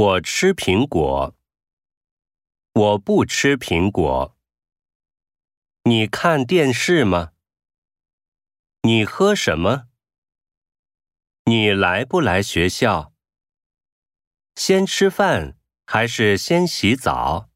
我吃苹果。我不吃苹果。你看电视吗？你喝什么？你来不来学校？先吃饭还是先洗澡？